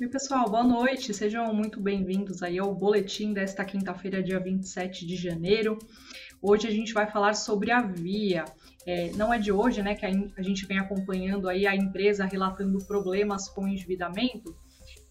Oi, pessoal, boa noite. Sejam muito bem-vindos aí ao boletim desta quinta-feira, dia 27 de janeiro. Hoje a gente vai falar sobre a Via. É, não é de hoje, né, que a, gente vem acompanhando aí a empresa relatando problemas com endividamento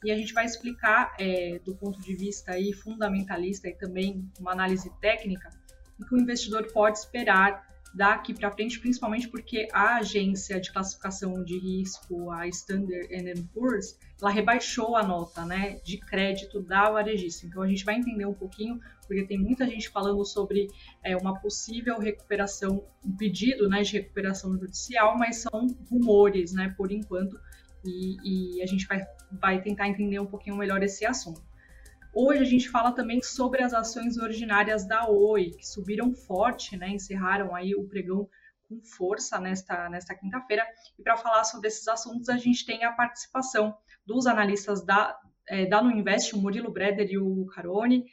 e a gente vai explicar é, do ponto de vista aí fundamentalista e também uma análise técnica o que o investidor pode esperar daqui para frente, principalmente porque a agência de classificação de risco, a Standard Poor's, ela rebaixou a nota né, de crédito da varejista. Então a gente vai entender um pouquinho, porque tem muita gente falando sobre é, uma possível recuperação, um pedido né, de recuperação judicial, mas são rumores, né, por enquanto, e, e a gente vai, vai tentar entender um pouquinho melhor esse assunto. Hoje a gente fala também sobre as ações ordinárias da Oi, que subiram forte, né? Encerraram aí o pregão com força nesta, nesta quinta-feira. E para falar sobre esses assuntos, a gente tem a participação dos analistas da, é, da Nuinvest, o Murilo Breder e o Carone.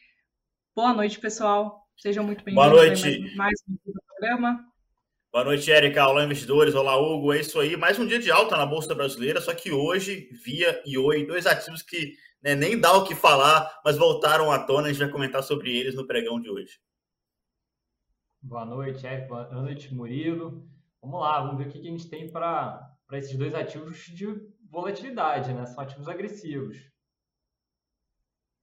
Boa noite, pessoal. Sejam muito bem-vindos. Boa noite. Mais, mais um programa. Boa noite, Érica. Olá, investidores. Olá, Hugo. É isso aí. Mais um dia de alta na Bolsa Brasileira, só que hoje, via e Oi, dois ativos que né, nem dá o que falar, mas voltaram à tona. A gente vai comentar sobre eles no pregão de hoje. Boa noite, Eric. Boa noite, Murilo. Vamos lá, vamos ver o que a gente tem para esses dois ativos de volatilidade, né? São ativos agressivos.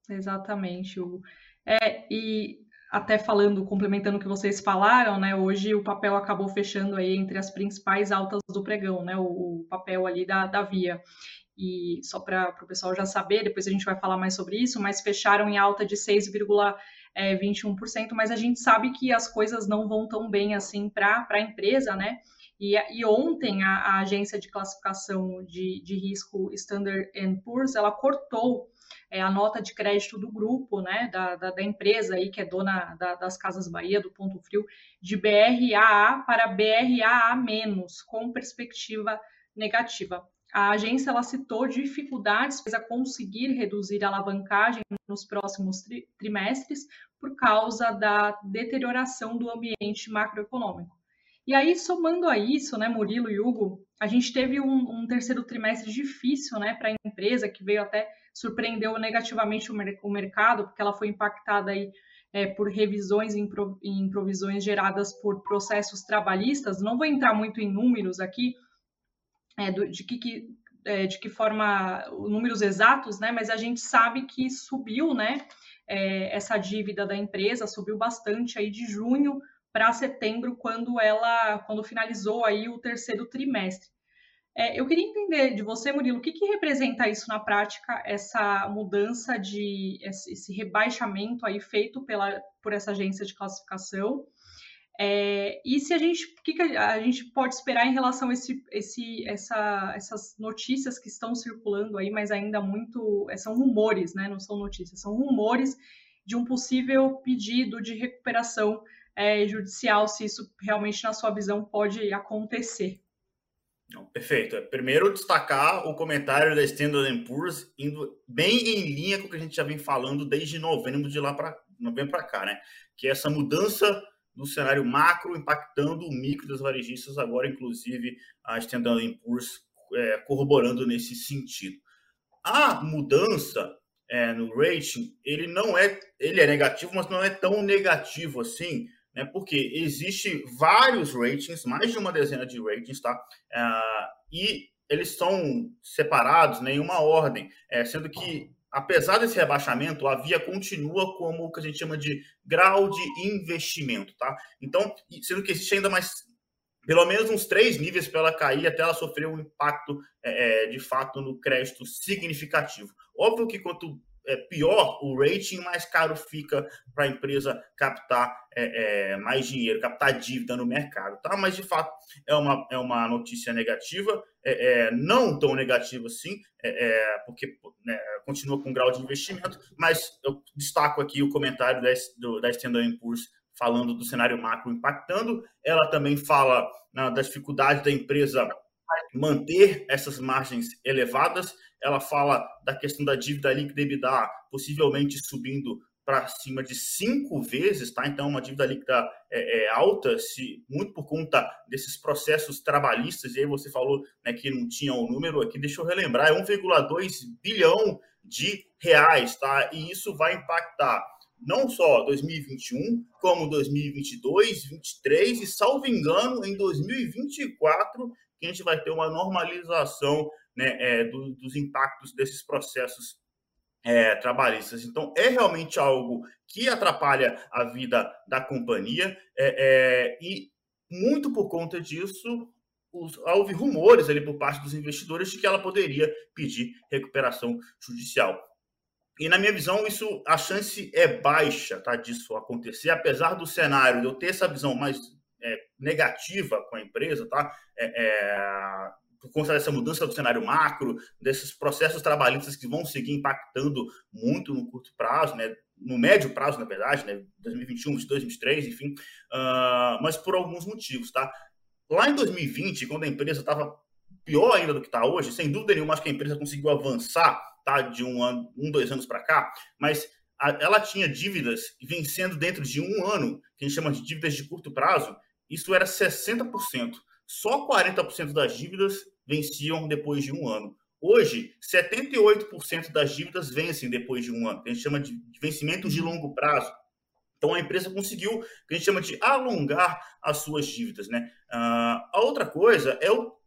Exatamente, Hugo. É, e até falando, complementando o que vocês falaram, né? Hoje o papel acabou fechando aí entre as principais altas do pregão, né? O, o papel ali da, da Via e só para o pessoal já saber, depois a gente vai falar mais sobre isso, mas fecharam em alta de 6,21%, é, mas a gente sabe que as coisas não vão tão bem assim para a empresa, né? E, e ontem a, a, agência de classificação de, de risco Standard Poor's, ela cortou é, a nota de crédito do grupo, né, da, da, da empresa aí que é dona da, das Casas Bahia, do Ponto Frio, de BRAA para BRAA-, com perspectiva negativa a agência ela citou dificuldades para conseguir reduzir a alavancagem nos próximos tri trimestres por causa da deterioração do ambiente macroeconômico. E aí, somando a isso, né, Murilo e Hugo, a gente teve um, um terceiro trimestre difícil né, para a empresa, que veio até surpreendeu negativamente o, mer o mercado, porque ela foi impactada aí, é, por revisões em, pro provisões geradas por processos trabalhistas. Não vou entrar muito em números aqui, é, do, de, que, que é, de que forma, números exatos, né? Mas a gente sabe que subiu, né? É, essa dívida da empresa subiu bastante aí de junho para setembro, quando ela, quando finalizou aí o terceiro trimestre. É, eu queria entender de você, Murilo, o que, que representa isso na prática, essa mudança de esse rebaixamento aí feito pela, por essa agência de classificação é, e se a gente, o que, que, a gente pode esperar em relação a esse, esse, essa, essas notícias que estão circulando aí, mas ainda muito é, são rumores, né? Não são notícias, são rumores de um possível pedido de recuperação é, judicial, se isso realmente, na sua visão, pode acontecer. perfeito. Primeiro, destacar o comentário da Standard Poor's indo bem em linha com o que a gente já vem falando desde novembro de lá para novembro para cá, né? Que é essa mudança do cenário macro impactando o micro das varejistas, agora inclusive a Standard Poor's é, corroborando nesse sentido. A mudança é, no rating, ele não é, ele é negativo, mas não é tão negativo assim, né? Porque existe vários ratings, mais de uma dezena de ratings, tá? É, e eles estão separados né, em uma ordem, é, sendo que apesar desse rebaixamento, a Via continua como o que a gente chama de grau de investimento, tá? Então, sendo que existe ainda mais pelo menos uns três níveis para ela cair até ela sofrer um impacto é, de fato no crédito significativo. Óbvio que quanto é, pior o rating, mais caro fica para a empresa captar é, é, mais dinheiro, captar dívida no mercado, tá? Mas de fato é uma, é uma notícia negativa, é, é não tão negativa assim, é, é, porque né, continua com grau de investimento, mas eu destaco aqui o comentário da, do, da Standard Poor's falando do cenário macro impactando, ela também fala na, da dificuldade da empresa manter essas margens elevadas, ela fala da questão da dívida líquida EBITDA possivelmente subindo para cima de cinco vezes, tá? Então, uma dívida líquida é, é, alta, se, muito por conta desses processos trabalhistas, e aí você falou né, que não tinha o um número aqui, deixa eu relembrar, é 1,2 bilhão de reais, tá? E isso vai impactar não só 2021, como 2022, 2023 e, salvo engano, em 2024, que a gente vai ter uma normalização né, é, do, dos impactos desses processos é, trabalhistas. Então, é realmente algo que atrapalha a vida da companhia é, é, e, muito por conta disso, os, houve rumores ali por parte dos investidores de que ela poderia pedir recuperação judicial. E na minha visão, isso a chance é baixa tá, disso acontecer, apesar do cenário eu ter essa visão mais é, negativa com a empresa, tá? É, é, por conta dessa mudança do cenário macro, desses processos trabalhistas que vão seguir impactando muito no curto prazo, né? no médio prazo, na verdade, né? 2021, 2022, 2023, enfim, uh, mas por alguns motivos, tá? Lá em 2020, quando a empresa estava pior ainda do que está hoje, sem dúvida nenhuma, acho que a empresa conseguiu avançar, tá? De um ano, um, dois anos para cá, mas a, ela tinha dívidas vencendo dentro de um ano, que a gente chama de dívidas de curto prazo, isso era 60% só 40% das dívidas venciam depois de um ano. Hoje, 78% das dívidas vencem depois de um ano, a gente chama de vencimento de longo prazo. Então, a empresa conseguiu, que a gente chama de alongar as suas dívidas. Né? Uh, a outra coisa é o,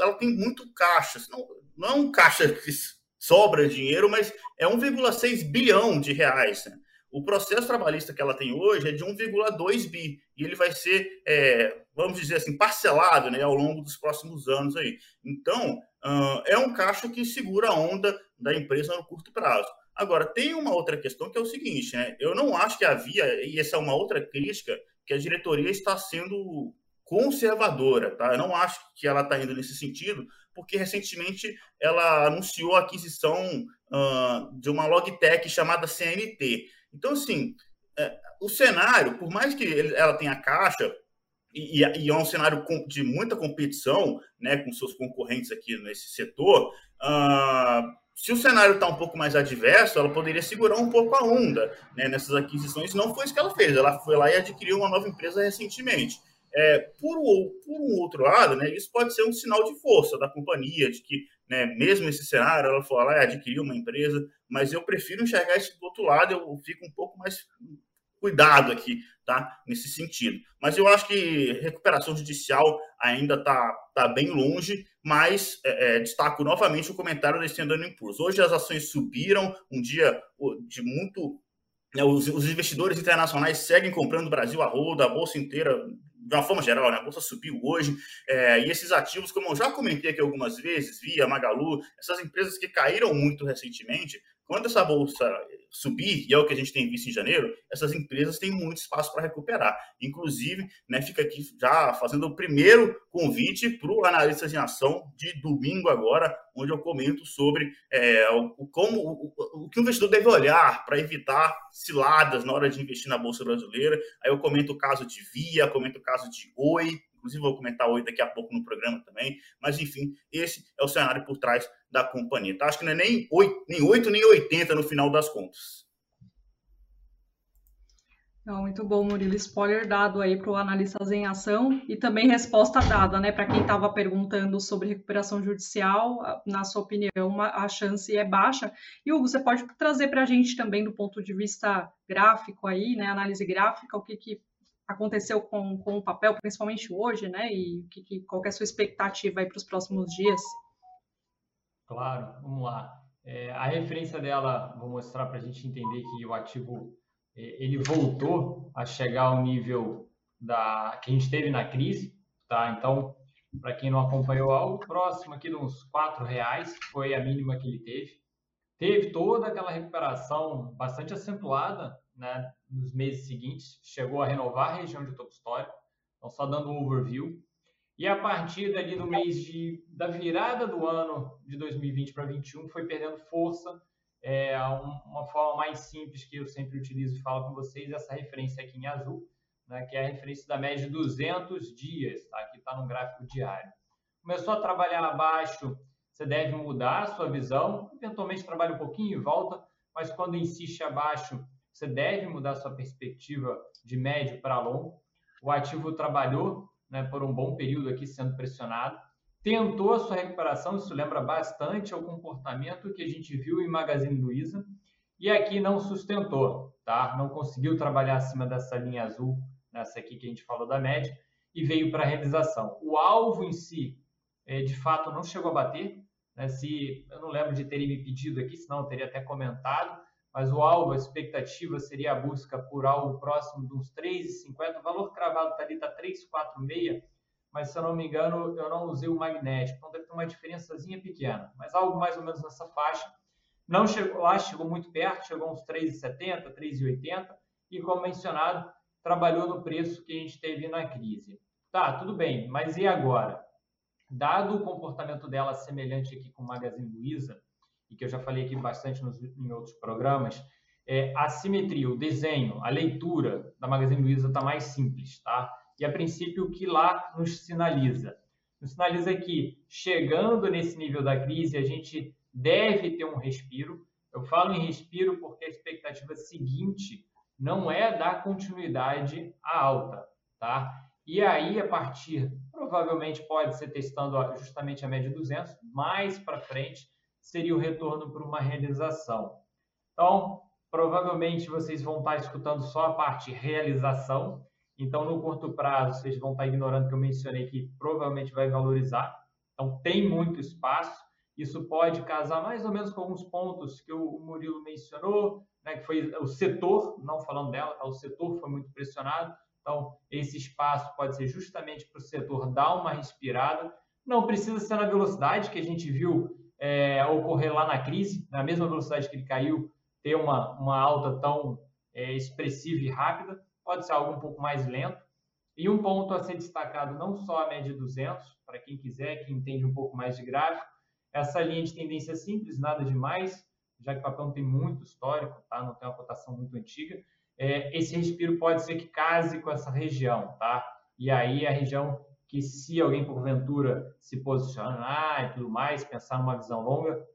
ela tem muito caixa. Não, não é um caixa que sobra dinheiro, mas é 1,6 bilhão de reais. Né? O processo trabalhista que ela tem hoje é de 1,2 bi e ele vai ser, é, vamos dizer assim, parcelado né, ao longo dos próximos anos aí. Então, uh, é um caixa que segura a onda da empresa no curto prazo. Agora, tem uma outra questão que é o seguinte, né? Eu não acho que havia, e essa é uma outra crítica, que a diretoria está sendo conservadora, tá? Eu não acho que ela está indo nesse sentido, porque recentemente ela anunciou a aquisição uh, de uma logtech chamada CNT. Então, assim, é, o cenário, por mais que ele, ela tenha caixa, e, e, é um cenário de muita competição né, com seus concorrentes aqui nesse setor, uh, se o cenário está um pouco mais adverso, ela poderia segurar um pouco a onda né, nessas aquisições. Não foi isso que ela fez. Ela foi lá e adquiriu uma nova empresa recentemente. É, por, por, um outro lado, né, isso pode ser um sinal de força da companhia, de que, né, mesmo esse cenário, ela foi lá e adquiriu uma empresa, mas eu prefiro enxergar isso do outro lado, eu fico um pouco mais cuidado aqui, tá? Nesse sentido. Mas eu acho que recuperação judicial ainda está tá bem longe, mas é, é, destaco novamente o comentário da Standard Poor's. Hoje as ações subiram, um dia de muito... Né, os, investidores internacionais seguem comprando o Brasil a roda, a bolsa inteira de uma forma geral, né? a bolsa subiu hoje, é, e esses ativos, como eu já comentei aqui algumas vezes, Via, Magalu, essas empresas que caíram muito recentemente, quando essa bolsa subir, e é o que a gente tem visto em janeiro, essas empresas têm muito espaço para recuperar. Inclusive, né, fica aqui já fazendo o primeiro convite para o Analistas em Ação de domingo agora, onde eu comento sobre é, o, como, o, o, que o investidor deve olhar para evitar ciladas na hora de investir na Bolsa Brasileira. Aí eu comento o caso de Via, comento o caso de Oi, inclusive vou comentar Oi daqui a pouco no programa também, mas enfim, esse é o cenário por trás da companhia. Tá? Acho que não é nem 8, nem 8, nem 80 no final das contas. Não, muito bom, Murilo. Spoiler dado aí para o Analistas em Ação e também resposta dada, né? Para quem estava perguntando sobre recuperação judicial, na sua opinião, a chance é baixa. E, Hugo, você pode trazer para a gente também, do ponto de vista gráfico aí, né? Análise gráfica, o que, que aconteceu com, com o papel, principalmente hoje, né? E que, que, qual é a sua expectativa aí para os próximos dias? Claro, vamos lá. É, a referência dela, vou mostrar para a gente entender que o ativo é, ele voltou a chegar ao nível da que a gente teve na crise, tá? Então, para quem não acompanhou algo próximo aqui de uns quatro reais, foi a mínima que ele teve. Teve toda aquela recuperação bastante acentuada, né? Nos meses seguintes, chegou a renovar a região de topo histórico. Então, só dando um overview. E a partir dali do mês de, da virada do ano de 2020 para 2021 foi perdendo força. É, uma forma mais simples que eu sempre utilizo e falo com vocês, essa referência aqui em azul, né, que é a referência da média de 200 dias, tá? que está no gráfico diário. Começou a trabalhar abaixo, você deve mudar a sua visão, eventualmente trabalha um pouquinho e volta, mas quando insiste abaixo, você deve mudar sua perspectiva de médio para longo. O ativo trabalhou né, por um bom período aqui sendo pressionado, tentou a sua recuperação, isso lembra bastante ao comportamento que a gente viu em Magazine Luiza, e aqui não sustentou, tá? Não conseguiu trabalhar acima dessa linha azul, nessa aqui que a gente falou da média, e veio para a realização. O alvo em si, é, de fato, não chegou a bater. Né? Se eu não lembro de terem me pedido aqui, senão eu teria até comentado, mas o alvo, a expectativa seria a busca por algo próximo de uns 3,50. O valor cravado está ali, está 3,46, mas se eu não me engano, eu não usei o magnético, então deve ter uma diferençazinha pequena, mas algo mais ou menos nessa faixa. Não chegou lá, chegou muito perto, chegou uns 3,70, 3,80, e como mencionado, trabalhou no preço que a gente teve na crise. Tá, tudo bem, mas e agora? Dado o comportamento dela semelhante aqui com o Magazine Luiza, e que eu já falei aqui bastante nos, em outros programas, é, a simetria, o desenho, a leitura da Magazine Luiza está mais simples, tá? E a princípio o que lá nos sinaliza? Nos sinaliza que chegando nesse nível da crise, a gente deve ter um respiro. Eu falo em respiro porque a expectativa seguinte não é dar continuidade à alta, tá? E aí, a partir, provavelmente pode ser testando justamente a média 200, mais para frente seria o retorno para uma realização. Então, provavelmente vocês vão estar escutando só a parte realização. Então, no curto prazo, vocês vão estar ignorando que eu mencionei que provavelmente vai valorizar. Então, tem muito espaço. Isso pode casar mais ou menos com alguns pontos que o Murilo mencionou, né, que foi o setor, não falando dela, tá? o setor foi muito pressionado. Então, esse espaço pode ser justamente para o setor dar uma respirada. Não precisa ser na velocidade que a gente viu é, ocorrer lá na crise, na mesma velocidade que ele caiu, ter uma, uma alta tão é, expressiva e rápida. Pode ser algo um pouco mais lento. E um ponto a ser destacado, não só a média 200, para quem quiser, que entende um pouco mais de gráfico, essa linha de tendência simples, nada demais, já que o papel não tem muito histórico, tá? não tem uma cotação muito antiga. É, esse respiro pode ser que case com essa região, tá? E aí a região que se alguém porventura se posicionar e tudo mais, pensar numa visão longa,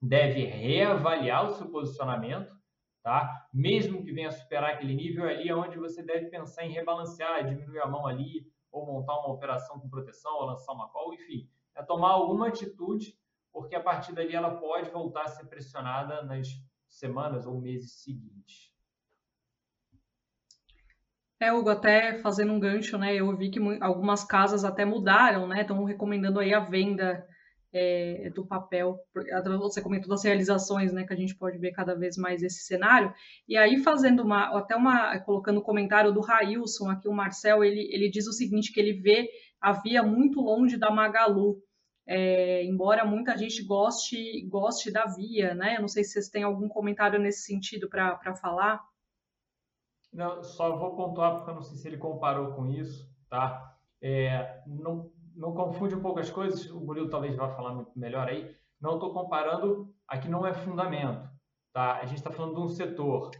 deve reavaliar o seu posicionamento, tá? Mesmo que venha superar aquele nível, ali é onde você deve pensar em rebalancear, diminuir a mão ali, ou montar uma operação com proteção, ou lançar uma call, enfim, é tomar alguma atitude porque a partir dali ela pode voltar a ser pressionada nas semanas ou meses seguintes. É, Hugo, até fazendo um gancho, né? Eu vi que algumas casas até mudaram, né? Estão recomendando aí a venda é, do papel. Você comentou das realizações, né? Que a gente pode ver cada vez mais esse cenário. E aí, fazendo uma, até uma, colocando o comentário do Railson aqui, o Marcel, ele, ele diz o seguinte: que ele vê a via muito longe da Magalu. É, embora muita gente goste, goste da via, né? Eu não sei se vocês têm algum comentário nesse sentido para falar. Não, só vou pontuar porque eu não sei se ele comparou com isso, tá? É, não, não confunde um pouco as coisas, o Murilo talvez vá falar melhor aí. Não estou comparando, aqui não é fundamento, tá? A gente está falando de um setor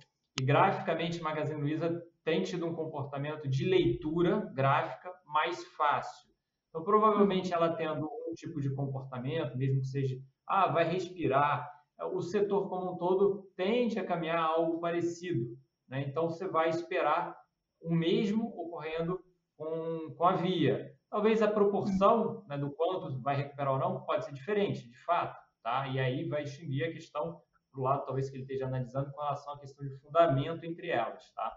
e graficamente Magazine Luiza tem tido um comportamento de leitura gráfica mais fácil. Então, provavelmente ela tendo um tipo de comportamento, mesmo que seja, ah, vai respirar, o setor como um todo tende a caminhar algo parecido. Né? Então, você vai esperar o mesmo ocorrendo com, com a via. Talvez a proporção né, do quanto vai recuperar ou não pode ser diferente, de fato. Tá? E aí vai extinguir a questão do lado, talvez, que ele esteja analisando com relação à questão de fundamento entre elas. Tá?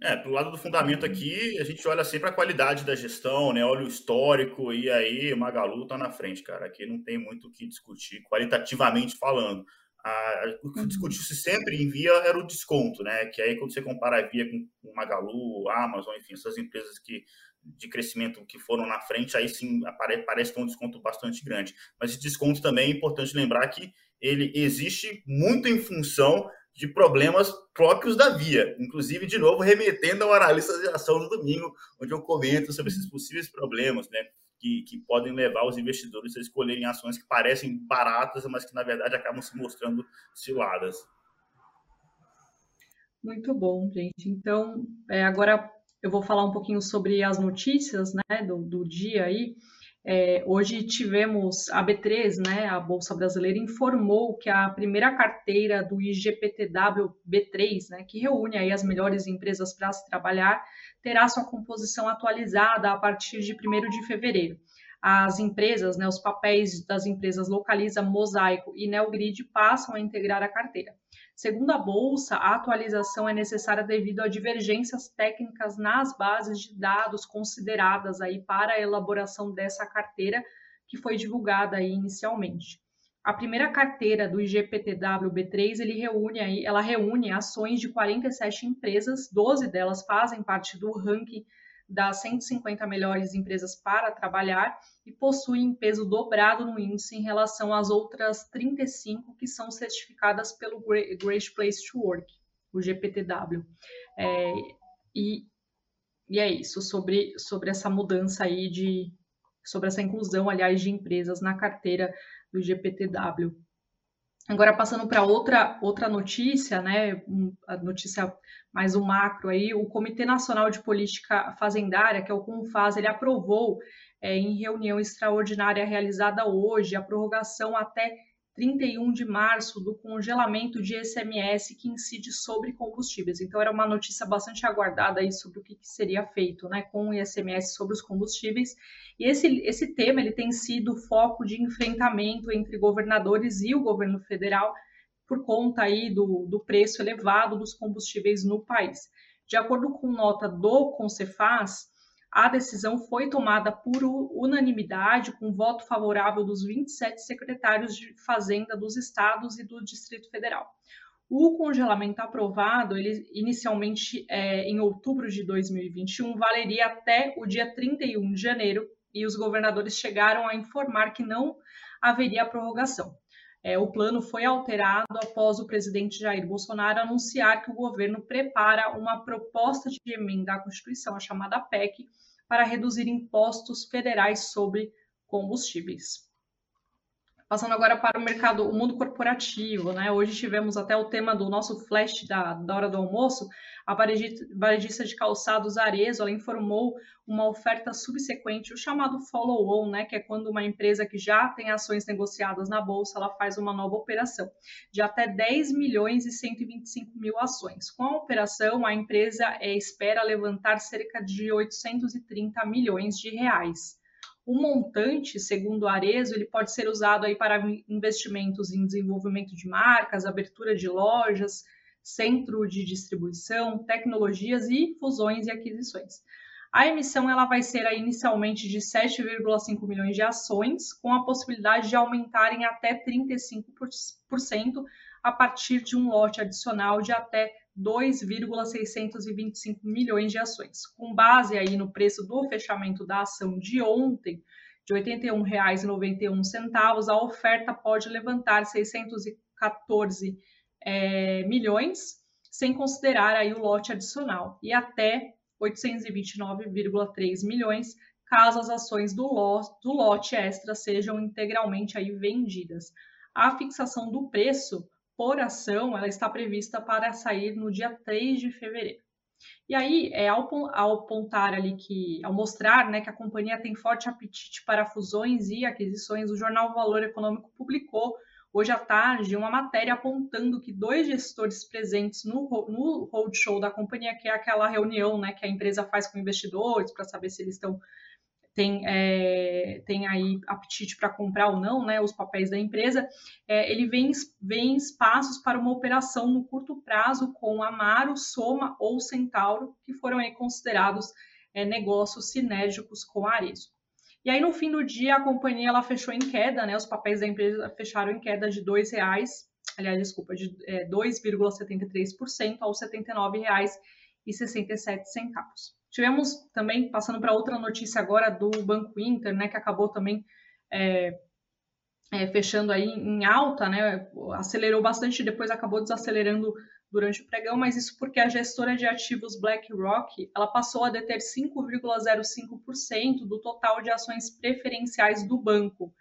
É, pro lado do fundamento aqui, a gente olha sempre a qualidade da gestão, né? Olha o histórico, e aí o Magalu tá na frente, cara. Aqui não tem muito o que discutir, qualitativamente falando. A, o que uhum. discutiu-se sempre em Via era o desconto, né? Que aí quando você compara a Via com, Magalu, Amazon, enfim, essas empresas que de crescimento que foram na frente, aí sim apare, parece ter um desconto bastante grande. Mas esse desconto também é importante lembrar que ele existe muito em função de problemas próprios da Via. Inclusive, de novo, remetendo ao analista de ação no domingo, onde eu comento sobre esses possíveis problemas, né? Que, que podem levar os investidores a escolherem ações que parecem baratas, mas que na verdade acabam se mostrando ciladas. Muito bom, gente. Então, é, agora eu vou falar um pouquinho sobre as notícias né, do, do dia aí. É, hoje tivemos a B3, né, a Bolsa Brasileira, informou que a primeira carteira do IGPTW B3, né, que reúne aí as melhores empresas para se trabalhar, terá sua composição atualizada a partir de 1 de fevereiro. As empresas, né, os papéis das empresas Localiza, Mosaico e Neogrid passam a integrar a carteira. Segundo a Bolsa, a atualização é necessária devido a divergências técnicas nas bases de dados consideradas aí para a elaboração dessa carteira que foi divulgada aí inicialmente. A primeira carteira do IGPTW B3, ele reúne aí, ela reúne ações de 47 empresas, 12 delas fazem parte do ranking das 150 melhores empresas para trabalhar e possuem peso dobrado no índice em relação às outras 35 que são certificadas pelo Great Place to Work, o GPTW. É, e, e é isso sobre, sobre essa mudança aí de sobre essa inclusão, aliás, de empresas na carteira do GPTW. Agora, passando para outra, outra notícia, né, a notícia mais um macro aí, o Comitê Nacional de Política Fazendária, que é o CONFAS, ele aprovou é, em reunião extraordinária realizada hoje a prorrogação até 31 de março do congelamento de ICMS que incide sobre combustíveis. Então, era uma notícia bastante aguardada aí sobre o que, que seria feito né, com o ICMS sobre os combustíveis. E esse, esse tema ele tem sido foco de enfrentamento entre governadores e o governo federal por conta aí do, do preço elevado dos combustíveis no país. De acordo com nota do Concefaz, a decisão foi tomada por unanimidade, com voto favorável dos 27 secretários de Fazenda dos estados e do Distrito Federal. O congelamento aprovado, ele inicialmente é, em outubro de 2021, valeria até o dia 31 de janeiro, e os governadores chegaram a informar que não haveria prorrogação. É, o plano foi alterado após o presidente Jair Bolsonaro anunciar que o governo prepara uma proposta de emenda à Constituição, a chamada PEC, para reduzir impostos federais sobre combustíveis. Passando agora para o mercado, o mundo corporativo, né? Hoje tivemos até o tema do nosso flash da, da hora do almoço. A varejista de calçados Arezo, ela informou uma oferta subsequente, o chamado follow-on, né? Que é quando uma empresa que já tem ações negociadas na bolsa, ela faz uma nova operação de até 10 milhões e 125 mil ações. Com a operação, a empresa é, espera levantar cerca de 830 milhões de reais. O montante, segundo o Arezo, ele pode ser usado aí para investimentos em desenvolvimento de marcas, abertura de lojas, centro de distribuição, tecnologias e fusões e aquisições. A emissão ela vai ser inicialmente de 7,5 milhões de ações, com a possibilidade de aumentar em até 35% a partir de um lote adicional de até 2,625 milhões de ações. Com base aí no preço do fechamento da ação de ontem, de R$ 81,91, a oferta pode levantar 614 é, milhões, sem considerar aí o lote adicional, e até 829,3 milhões, caso as ações do lote, do lote extra sejam integralmente aí vendidas. A fixação do preço por ação, ela está prevista para sair no dia 3 de fevereiro. E aí, é, ao, apontar ali que, ao mostrar né, que a companhia tem forte apetite para fusões e aquisições, o jornal Valor Econômico publicou hoje à tarde uma matéria apontando que dois gestores presentes no, no roadshow da companhia, que é aquela reunião né, que a empresa faz com investidores para saber se eles estão tem, é, tem aí apetite para comprar ou não né, os papéis da empresa, é, ele vem, vem espaços para uma operação no curto prazo com Amaro, Soma ou Centauro, que foram aí considerados é, negócios sinérgicos com a Arezo. E aí, no fim do dia, a companhia ela fechou em queda, né? Os papéis da empresa fecharam em queda de R$ reais, aliás, desculpa, de é, 2,73% aos R$ 79,67. Tivemos também, passando para outra notícia agora do Banco Inter, né, que acabou também é, é, fechando aí em alta, né, acelerou bastante, depois acabou desacelerando durante o pregão, mas isso porque a gestora de ativos BlackRock, ela passou a deter 5,05% do total de ações preferenciais do banco.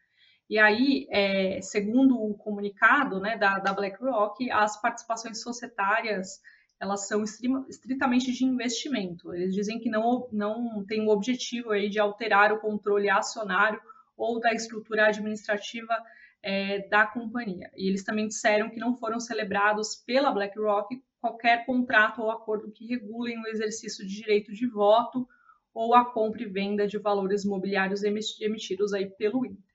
E aí, é, segundo o comunicado né, da, da BlackRock, as participações societárias elas são estritamente de investimento. Eles dizem que não, não tem o objetivo aí de alterar o controle acionário ou da estrutura administrativa é, da companhia. E eles também disseram que não foram celebrados pela BlackRock qualquer contrato ou acordo que regulem o exercício de direito de voto ou a compra e venda de valores imobiliários emitidos aí pelo Inter.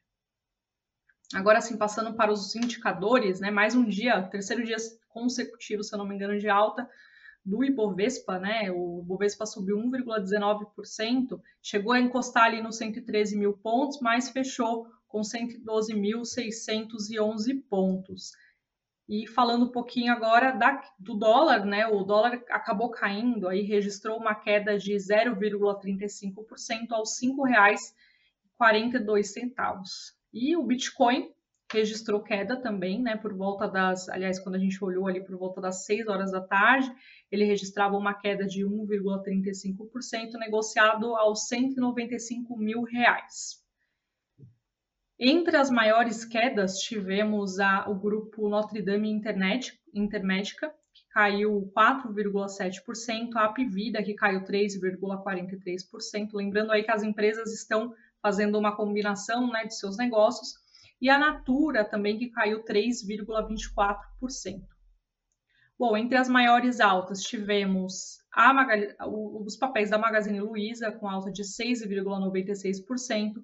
Agora sim, passando para os indicadores, né, mais um dia, terceiro dia consecutivo, se eu não me engano, de alta do Ibovespa, né? O Ibovespa subiu 1,19%, chegou a encostar ali nos 113 mil pontos, mas fechou com 112.611 pontos. E falando um pouquinho agora da, do dólar, né? O dólar acabou caindo, aí registrou uma queda de 0,35% aos R$ 5,42. E o Bitcoin registrou queda também, né? Por volta das, aliás, quando a gente olhou ali por volta das 6 horas da tarde, ele registrava uma queda de 1,35%, negociado aos 195 mil reais. Entre as maiores quedas, tivemos a, o grupo Notre Dame Internet, Intermédica, que caiu 4,7%, a Apivida, que caiu 3,43%. Lembrando aí que as empresas estão fazendo uma combinação né, de seus negócios, e a Natura também, que caiu 3,24%. Bom, entre as maiores altas, tivemos a, os papéis da Magazine Luiza, com alta de 6,96%,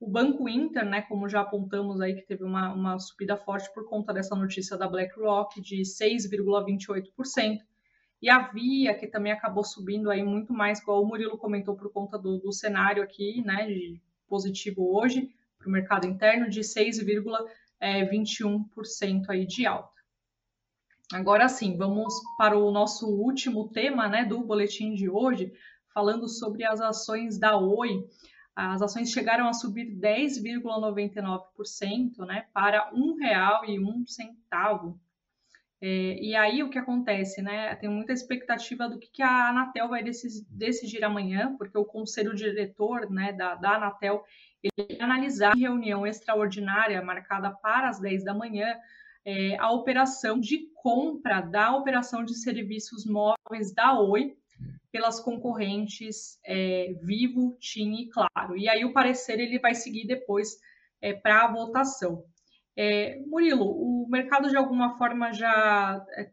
o Banco Inter, né, como já apontamos aí, que teve uma, uma subida forte por conta dessa notícia da BlackRock, de 6,28%. E a Via, que também acabou subindo aí muito mais, igual o Murilo comentou, por conta do, do cenário aqui, né, de positivo hoje para o mercado interno, de 6,21% aí de alta. Agora sim, vamos para o nosso último tema, né, do boletim de hoje, falando sobre as ações da Oi as ações chegaram a subir 10,99% né, para R$ 1,01. É, e aí o que acontece, né? Tem muita expectativa do que, que a Anatel vai decidir, amanhã, porque o conselho diretor né, da, da Anatel ele vai analisar em reunião extraordinária marcada para as 10 da manhã é, a operação de compra da operação de serviços móveis da Oi pelas concorrentes é, Vivo, TIM e Claro. E aí o parecer ele vai seguir depois é, para a votação. É, Murilo, o mercado de alguma forma já é,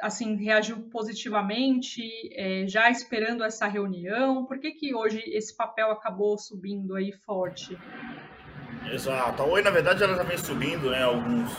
assim reagiu positivamente, é, já esperando essa reunião. Por que, que hoje esse papel acabou subindo aí forte? Exato. Oi, na verdade, ela já vem subindo né, alguns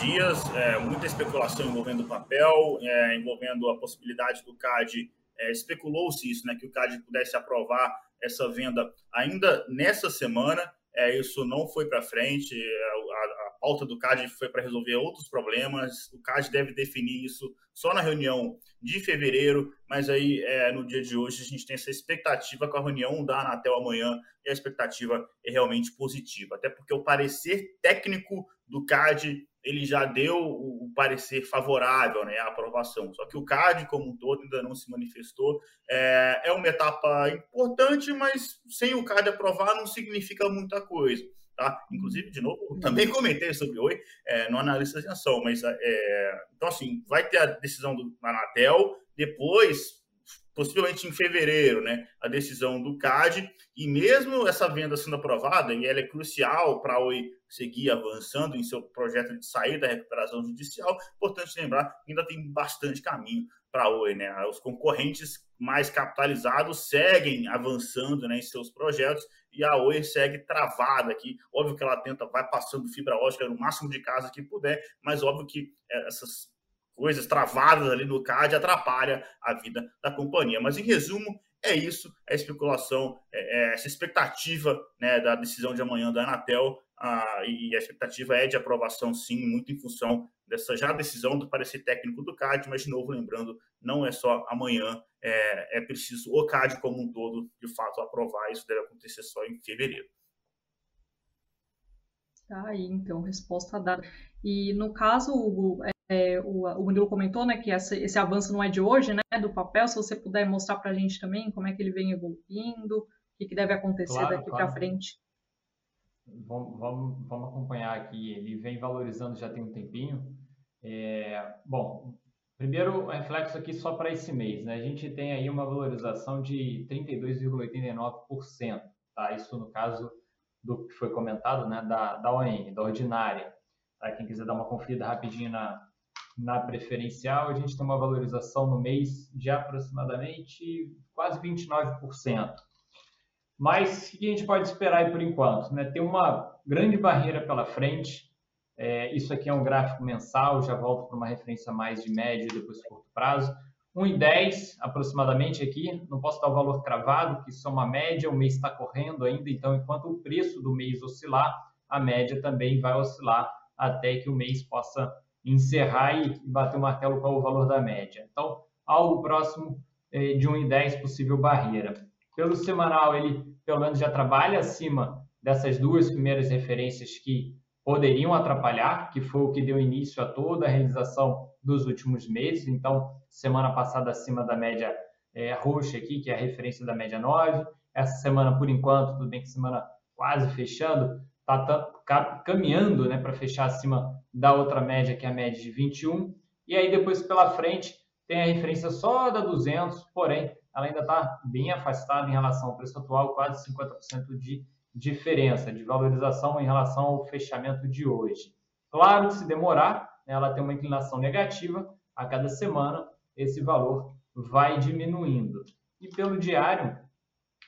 dias, é, muita especulação envolvendo o papel, é, envolvendo a possibilidade do CAD é, especulou-se isso, né, que o CAD pudesse aprovar essa venda ainda nessa semana. É, isso não foi para frente. É, a, a, pauta do CAD foi para resolver outros problemas. O CAD deve definir isso só na reunião de fevereiro, mas aí é, no dia de hoje a gente tem essa expectativa com a reunião da Anatel amanhã e a expectativa é realmente positiva, até porque o parecer técnico do CAD ele já deu o parecer favorável né, à aprovação. Só que o CAD, como um todo, ainda não se manifestou. É, é uma etapa importante, mas sem o CAD aprovar não significa muita coisa. Tá? Inclusive, de novo, também comentei sobre Oi é, no analista de ação, mas é, então assim, vai ter a decisão do Anatel, depois possivelmente em fevereiro, né, a decisão do CAD, e mesmo essa venda sendo aprovada, e ela é crucial para a Oi seguir avançando em seu projeto de sair da recuperação judicial, importante lembrar que ainda tem bastante caminho para a Oi, né, os concorrentes mais capitalizados seguem avançando né, em seus projetos, e a Oi segue travada aqui, óbvio que ela tenta, vai passando fibra ótica no máximo de casa que puder, mas óbvio que é, essas coisas travadas ali no CAD atrapalha a vida da companhia. Mas, em resumo, é isso, é a especulação, é, é essa expectativa né, da decisão de amanhã da Anatel, ah, e a expectativa é de aprovação, sim, muito em função dessa já decisão do parecer técnico do CAD, mas, de novo, lembrando, não é só amanhã, é, é preciso o CAD como um todo, de fato, aprovar, isso deve acontecer só em fevereiro. Tá aí, então, resposta dada. E no caso, Hugo, é, o, o Murilo comentou, né, que essa, esse avanço não é de hoje, né, do papel. Se você puder mostrar para a gente também como é que ele vem evoluindo, o que, que deve acontecer claro, daqui claro. para frente. Vamos, vamos, vamos, acompanhar aqui. Ele vem valorizando já tem um tempinho. É, bom, Primeiro, reflexo aqui só para esse mês, né? A gente tem aí uma valorização de 32,89%, tá? Isso no caso do que foi comentado, né? Da, da ON, da ordinária. Tá? Quem quiser dar uma conferida rapidinho na, na preferencial, a gente tem uma valorização no mês de aproximadamente quase 29%. Mas o que a gente pode esperar aí por enquanto? Né? Tem uma grande barreira pela frente, é, isso aqui é um gráfico mensal, já volto para uma referência mais de médio e depois curto prazo. 1,10 aproximadamente aqui, não posso dar o valor cravado, que isso é uma média, o mês está correndo ainda, então enquanto o preço do mês oscilar, a média também vai oscilar até que o mês possa encerrar e bater o martelo com o valor da média. Então, algo próximo é, de 1,10 possível barreira. Pelo semanal, ele pelo menos já trabalha acima dessas duas primeiras referências que poderiam atrapalhar, que foi o que deu início a toda a realização dos últimos meses. Então, semana passada acima da média é, roxa aqui, que é a referência da média 9. Essa semana, por enquanto, tudo bem que semana quase fechando, está caminhando né, para fechar acima da outra média, que é a média de 21. E aí, depois pela frente, tem a referência só da 200, porém, ela ainda está bem afastada em relação ao preço atual, quase 50% de diferença de valorização em relação ao fechamento de hoje. Claro que se demorar, né, ela tem uma inclinação negativa, a cada semana esse valor vai diminuindo. E pelo diário,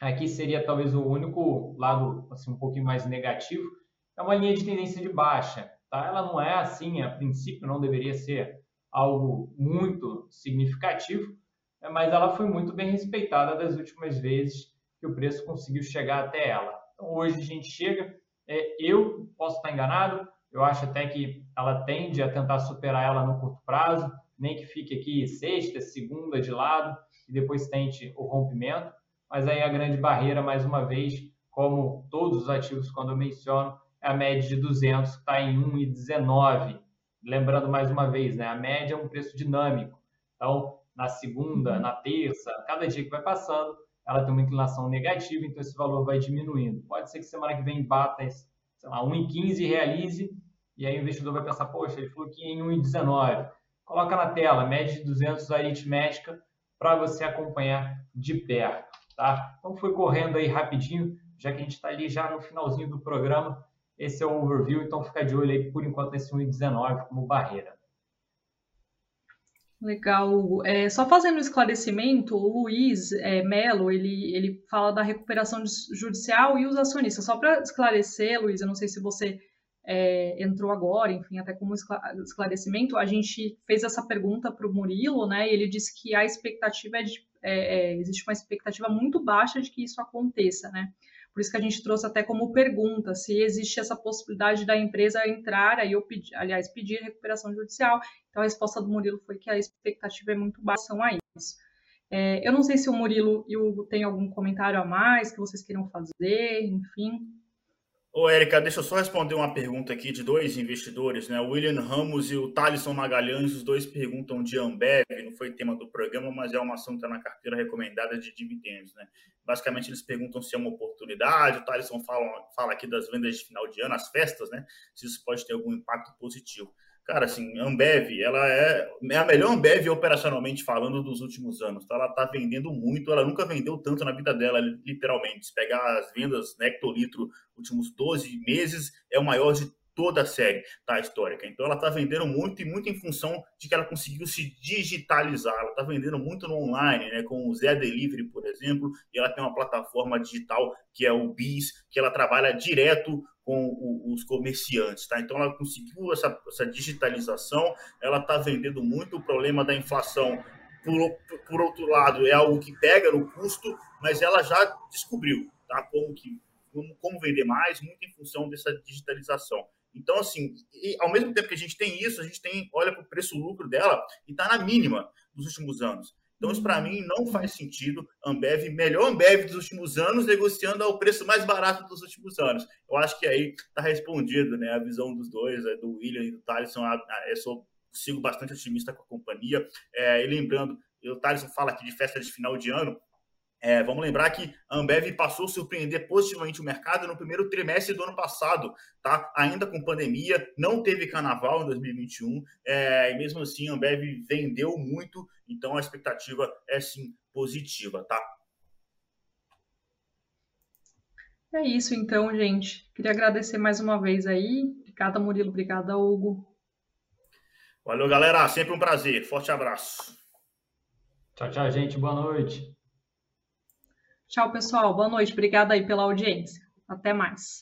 aqui seria talvez o único lado assim, um pouquinho mais negativo, é uma linha de tendência de baixa. Tá? Ela não é assim, a princípio não deveria ser algo muito significativo, mas ela foi muito bem respeitada das últimas vezes que o preço conseguiu chegar até ela. Então, hoje a gente chega, é, eu posso estar enganado, eu acho até que ela tende a tentar superar ela no curto prazo, nem que fique aqui sexta, segunda de lado e depois tente o rompimento. Mas aí a grande barreira, mais uma vez, como todos os ativos quando eu menciono, a média de 200 que está em 1,19. Lembrando mais uma vez, né, a média é um preço dinâmico. Então, na segunda, na terça, cada dia que vai passando, ela tem uma inclinação negativa, então esse valor vai diminuindo. Pode ser que semana que vem bata, sei lá, 1,15 e realize, e aí o investidor vai pensar, poxa, ele falou que em 1,19. Coloca na tela, média de 200 aritmética, para você acompanhar de perto, tá? Então foi correndo aí rapidinho, já que a gente está ali já no finalzinho do programa, esse é o overview, então fica de olho aí por enquanto nesse 1,19 como barreira. Legal. É, só fazendo um esclarecimento, o Luiz é, Melo, ele, ele fala da recuperação judicial e os acionistas. Só para esclarecer, Luiz, eu não sei se você é, entrou agora, enfim, até como esclarecimento, a gente fez essa pergunta para o Murilo, né, e ele disse que a expectativa é de, é, é, existe uma expectativa muito baixa de que isso aconteça, né, por isso que a gente trouxe até como pergunta se existe essa possibilidade da empresa entrar aí ou pedir, aliás, pedir recuperação judicial. Então a resposta do Murilo foi que a expectativa é muito baixa a isso. É, eu não sei se o Murilo e o Hugo têm algum comentário a mais que vocês queiram fazer, enfim. Ô, Érica, deixa eu só responder uma pergunta aqui de dois investidores, né? O William Ramos e o Thalisson Magalhães, os dois perguntam de Ambev, não foi tema do programa, mas é uma ação que está na carteira recomendada de dividendos, né? Basicamente, eles perguntam se é uma oportunidade, o Thalisson fala, fala aqui das vendas de final de ano, as festas, né? Se isso pode ter algum impacto positivo. Cara, assim, Ambev, ela é, é a melhor Ambev operacionalmente falando dos últimos anos. Tá? Ela tá vendendo muito, ela nunca vendeu tanto na vida dela, literalmente. Se pegar as vendas né, hectolitro últimos 12 meses, é o maior de toda a série tá, histórica. Então ela está vendendo muito e muito em função de que ela conseguiu se digitalizar. Ela está vendendo muito no online, né, com o Zé Delivery, por exemplo, e ela tem uma plataforma digital que é o BIS, que ela trabalha direto com os comerciantes, tá? Então ela conseguiu essa, essa digitalização, ela está vendendo muito. O problema da inflação, por, por outro lado, é algo que pega no custo, mas ela já descobriu, tá? Como que como, como vender mais, muito em função dessa digitalização. Então, assim, ao mesmo tempo que a gente tem isso, a gente tem olha para o preço-lucro dela e está na mínima dos últimos anos. Então, isso para mim não faz sentido. Ambev, melhor Ambev dos últimos anos, negociando ao preço mais barato dos últimos anos. Eu acho que aí está respondido né, a visão dos dois, é, do William e do Thaleson. Eu sou, sigo bastante otimista com a companhia. É, e lembrando, o Thaleson fala aqui de festa de final de ano. É, vamos lembrar que a Ambev passou a surpreender positivamente o mercado no primeiro trimestre do ano passado, tá? Ainda com pandemia, não teve carnaval em 2021, é, e mesmo assim a Ambev vendeu muito, então a expectativa é sim positiva, tá? É isso então, gente. Queria agradecer mais uma vez aí. Obrigada, Murilo. Obrigada, Hugo. Valeu, galera. Sempre um prazer. Forte abraço. Tchau, tchau, gente. Boa noite. Tchau, pessoal. Boa noite. Obrigada aí pela audiência. Até mais.